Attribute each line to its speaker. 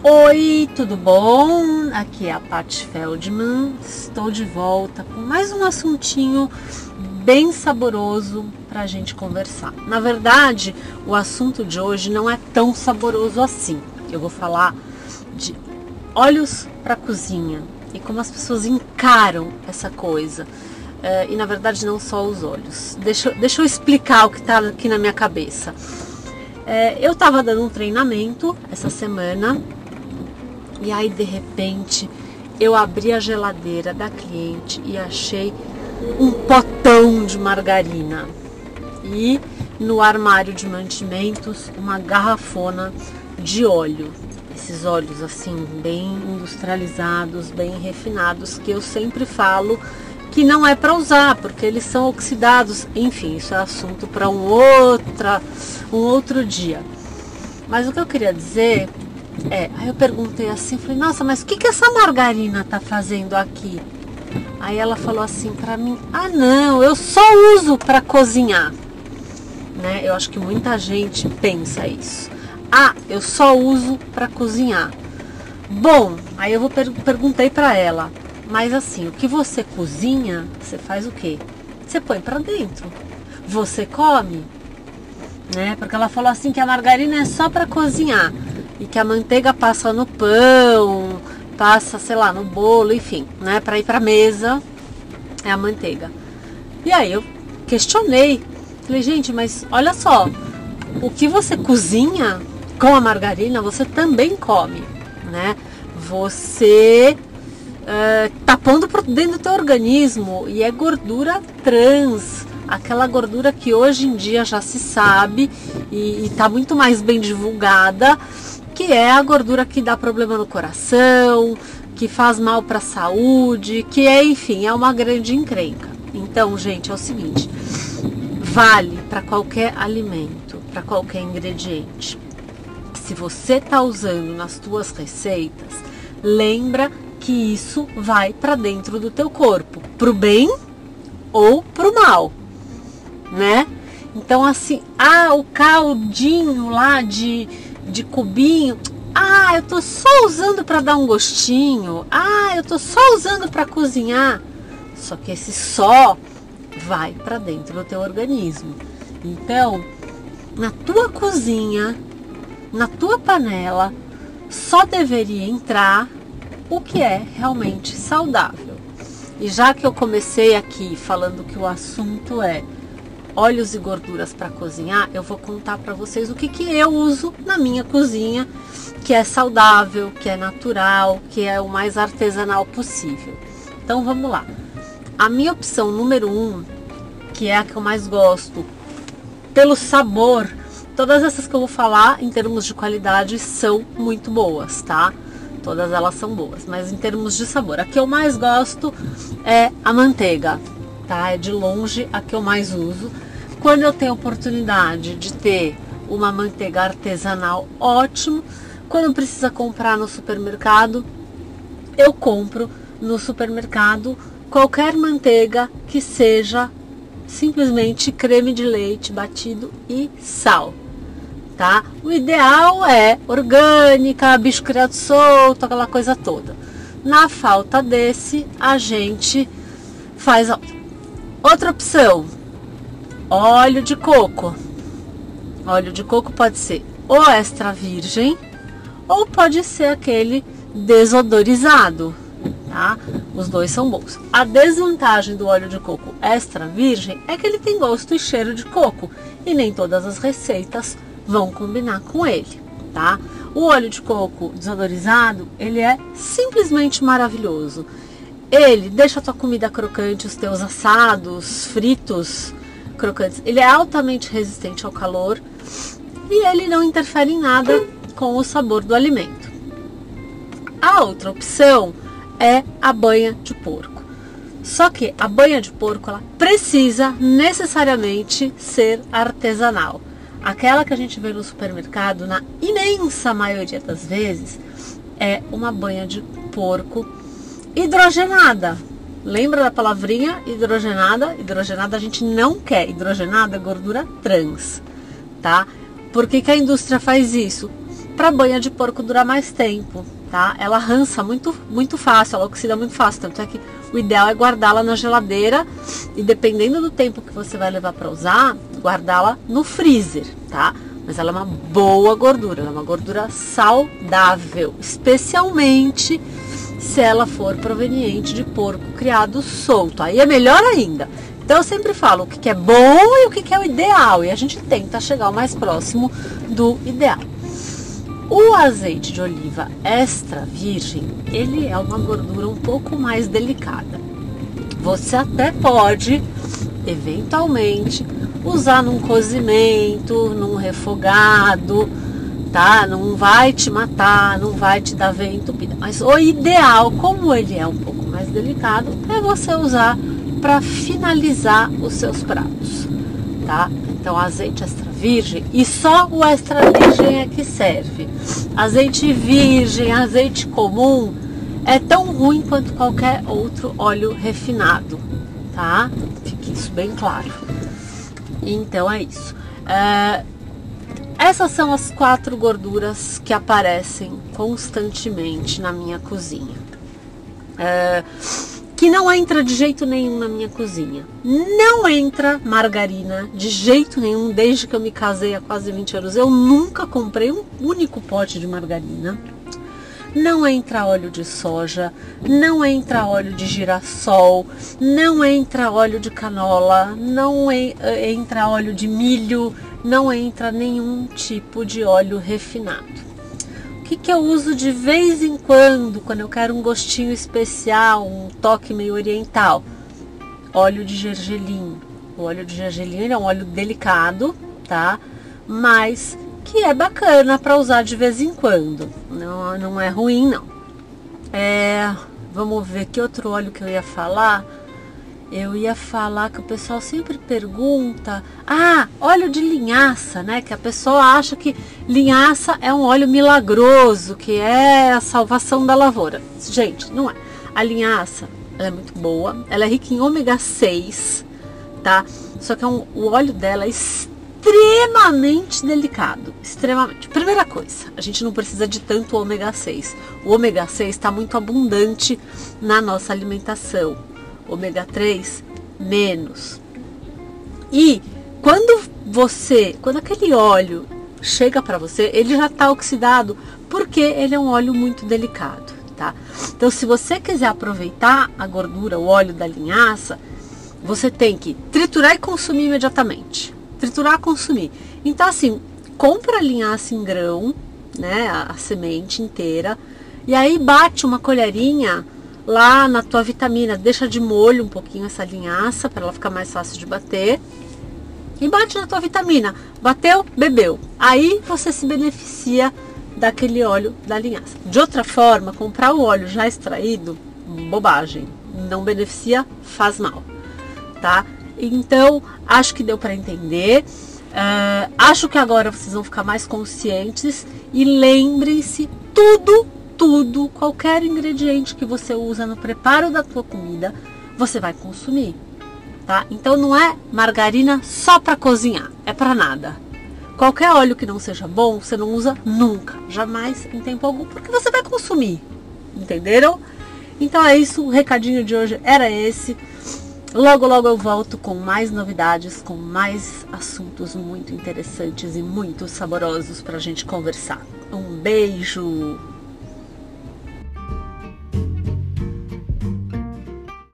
Speaker 1: Oi, tudo bom? Aqui é a Paty Feldman. Estou de volta com mais um assuntinho bem saboroso para a gente conversar. Na verdade, o assunto de hoje não é tão saboroso assim. Eu vou falar de olhos para cozinha e como as pessoas encaram essa coisa. É, e na verdade, não só os olhos. Deixa, deixa eu explicar o que está aqui na minha cabeça. É, eu estava dando um treinamento essa semana e aí de repente eu abri a geladeira da cliente e achei um potão de margarina. E no armário de mantimentos uma garrafona de óleo. Esses óleos assim bem industrializados, bem refinados que eu sempre falo que não é para usar, porque eles são oxidados. Enfim, isso é assunto para um um outro dia. Mas o que eu queria dizer é, aí eu perguntei assim, falei, nossa, mas o que, que essa margarina tá fazendo aqui? Aí ela falou assim para mim, ah não, eu só uso para cozinhar. Né? Eu acho que muita gente pensa isso. Ah, eu só uso para cozinhar. Bom, aí eu vou per perguntei para ela, mas assim, o que você cozinha, você faz o quê? Você põe para dentro. Você come, né? Porque ela falou assim que a margarina é só para cozinhar e que a manteiga passa no pão, passa, sei lá, no bolo, enfim, né, para ir para mesa é a manteiga. E aí eu questionei, falei, gente, mas olha só, o que você cozinha com a margarina, você também come, né? Você uh, tá pondo dentro do teu organismo e é gordura trans, aquela gordura que hoje em dia já se sabe e está muito mais bem divulgada que é a gordura que dá problema no coração, que faz mal para a saúde, que é, enfim, é uma grande encrenca. Então, gente, é o seguinte: vale para qualquer alimento, para qualquer ingrediente. Se você está usando nas tuas receitas, lembra que isso vai para dentro do teu corpo, pro bem ou pro mal, né? Então assim, ah, o caldinho lá de de cubinho. Ah, eu tô só usando para dar um gostinho. Ah, eu tô só usando para cozinhar. Só que esse só vai para dentro do teu organismo. Então, na tua cozinha, na tua panela, só deveria entrar o que é realmente saudável. E já que eu comecei aqui falando que o assunto é óleos e gorduras para cozinhar, eu vou contar para vocês o que, que eu uso na minha cozinha, que é saudável, que é natural, que é o mais artesanal possível. Então vamos lá. A minha opção número um, que é a que eu mais gosto, pelo sabor, todas essas que eu vou falar em termos de qualidade são muito boas, tá? Todas elas são boas, mas em termos de sabor, a que eu mais gosto é a manteiga, tá? É de longe a que eu mais uso quando eu tenho oportunidade de ter uma manteiga artesanal, ótimo. Quando precisa comprar no supermercado, eu compro no supermercado qualquer manteiga que seja simplesmente creme de leite batido e sal, tá? O ideal é orgânica, bicho criado solto, aquela coisa toda. Na falta desse, a gente faz outra opção, óleo de coco. Óleo de coco pode ser ou extra virgem ou pode ser aquele desodorizado, tá? Os dois são bons. A desvantagem do óleo de coco extra virgem é que ele tem gosto e cheiro de coco e nem todas as receitas vão combinar com ele, tá? O óleo de coco desodorizado, ele é simplesmente maravilhoso. Ele deixa a tua comida crocante, os teus assados, fritos, crocantes. Ele é altamente resistente ao calor e ele não interfere em nada com o sabor do alimento. A outra opção é a banha de porco. Só que a banha de porco ela precisa necessariamente ser artesanal. Aquela que a gente vê no supermercado, na imensa maioria das vezes, é uma banha de porco hidrogenada, Lembra da palavrinha hidrogenada? Hidrogenada a gente não quer. Hidrogenada é gordura trans, tá? Por que, que a indústria faz isso? para banha de porco durar mais tempo, tá? Ela rança muito, muito fácil, ela oxida muito fácil, tanto é que o ideal é guardá-la na geladeira e dependendo do tempo que você vai levar para usar, guardá-la no freezer, tá? Mas ela é uma boa gordura, ela é uma gordura saudável, especialmente se ela for proveniente de porco criado solto. Aí é melhor ainda. Então eu sempre falo o que é bom e o que é o ideal e a gente tenta chegar o mais próximo do ideal. O azeite de oliva extra virgem, ele é uma gordura um pouco mais delicada. Você até pode, eventualmente, usar num cozimento, num refogado, tá? Não vai te matar, não vai te dar entupida. Mas o ideal, como ele é um pouco mais delicado, é você usar para finalizar os seus pratos, tá? Então azeite extra virgem e só o extra virgem é que serve. Azeite virgem, azeite comum é tão ruim quanto qualquer outro óleo refinado, tá? Fique isso bem claro. Então é isso. É, essas são as quatro gorduras que aparecem constantemente na minha cozinha. É, que não entra de jeito nenhum na minha cozinha. Não entra margarina de jeito nenhum, desde que eu me casei há quase 20 anos. Eu nunca comprei um único pote de margarina. Não entra óleo de soja, não entra óleo de girassol, não entra óleo de canola, não entra óleo de milho, não entra nenhum tipo de óleo refinado que, que eu uso de vez em quando, quando eu quero um gostinho especial, um toque meio oriental? Óleo de gergelim. O óleo de gergelim é um óleo delicado, tá? Mas que é bacana para usar de vez em quando. Não, não é ruim, não. É, vamos ver que outro óleo que eu ia falar eu ia falar que o pessoal sempre pergunta: ah, óleo de linhaça, né? Que a pessoa acha que linhaça é um óleo milagroso, que é a salvação da lavoura. Gente, não é. A linhaça é muito boa, ela é rica em ômega 6, tá? Só que é um, o óleo dela é extremamente delicado, extremamente. Primeira coisa, a gente não precisa de tanto ômega 6. O ômega 6 está muito abundante na nossa alimentação ômega 3 menos. E quando você, quando aquele óleo chega para você, ele já está oxidado, porque ele é um óleo muito delicado, tá? Então, se você quiser aproveitar a gordura, o óleo da linhaça, você tem que triturar e consumir imediatamente. Triturar e consumir. Então, assim, compra a linhaça em grão, né, a, a semente inteira, e aí bate uma colherinha lá na tua vitamina, deixa de molho um pouquinho essa linhaça para ela ficar mais fácil de bater. E bate na tua vitamina. Bateu, bebeu. Aí você se beneficia daquele óleo da linhaça. De outra forma, comprar o óleo já extraído, bobagem. Não beneficia, faz mal. Tá? Então, acho que deu para entender. Uh, acho que agora vocês vão ficar mais conscientes e lembrem-se tudo tudo, qualquer ingrediente que você usa no preparo da tua comida, você vai consumir, tá? Então não é margarina só para cozinhar, é para nada. Qualquer óleo que não seja bom, você não usa nunca, jamais em tempo algum, porque você vai consumir. Entenderam? Então é isso, o recadinho de hoje era esse. Logo, logo eu volto com mais novidades, com mais assuntos muito interessantes e muito saborosos para a gente conversar. Um beijo!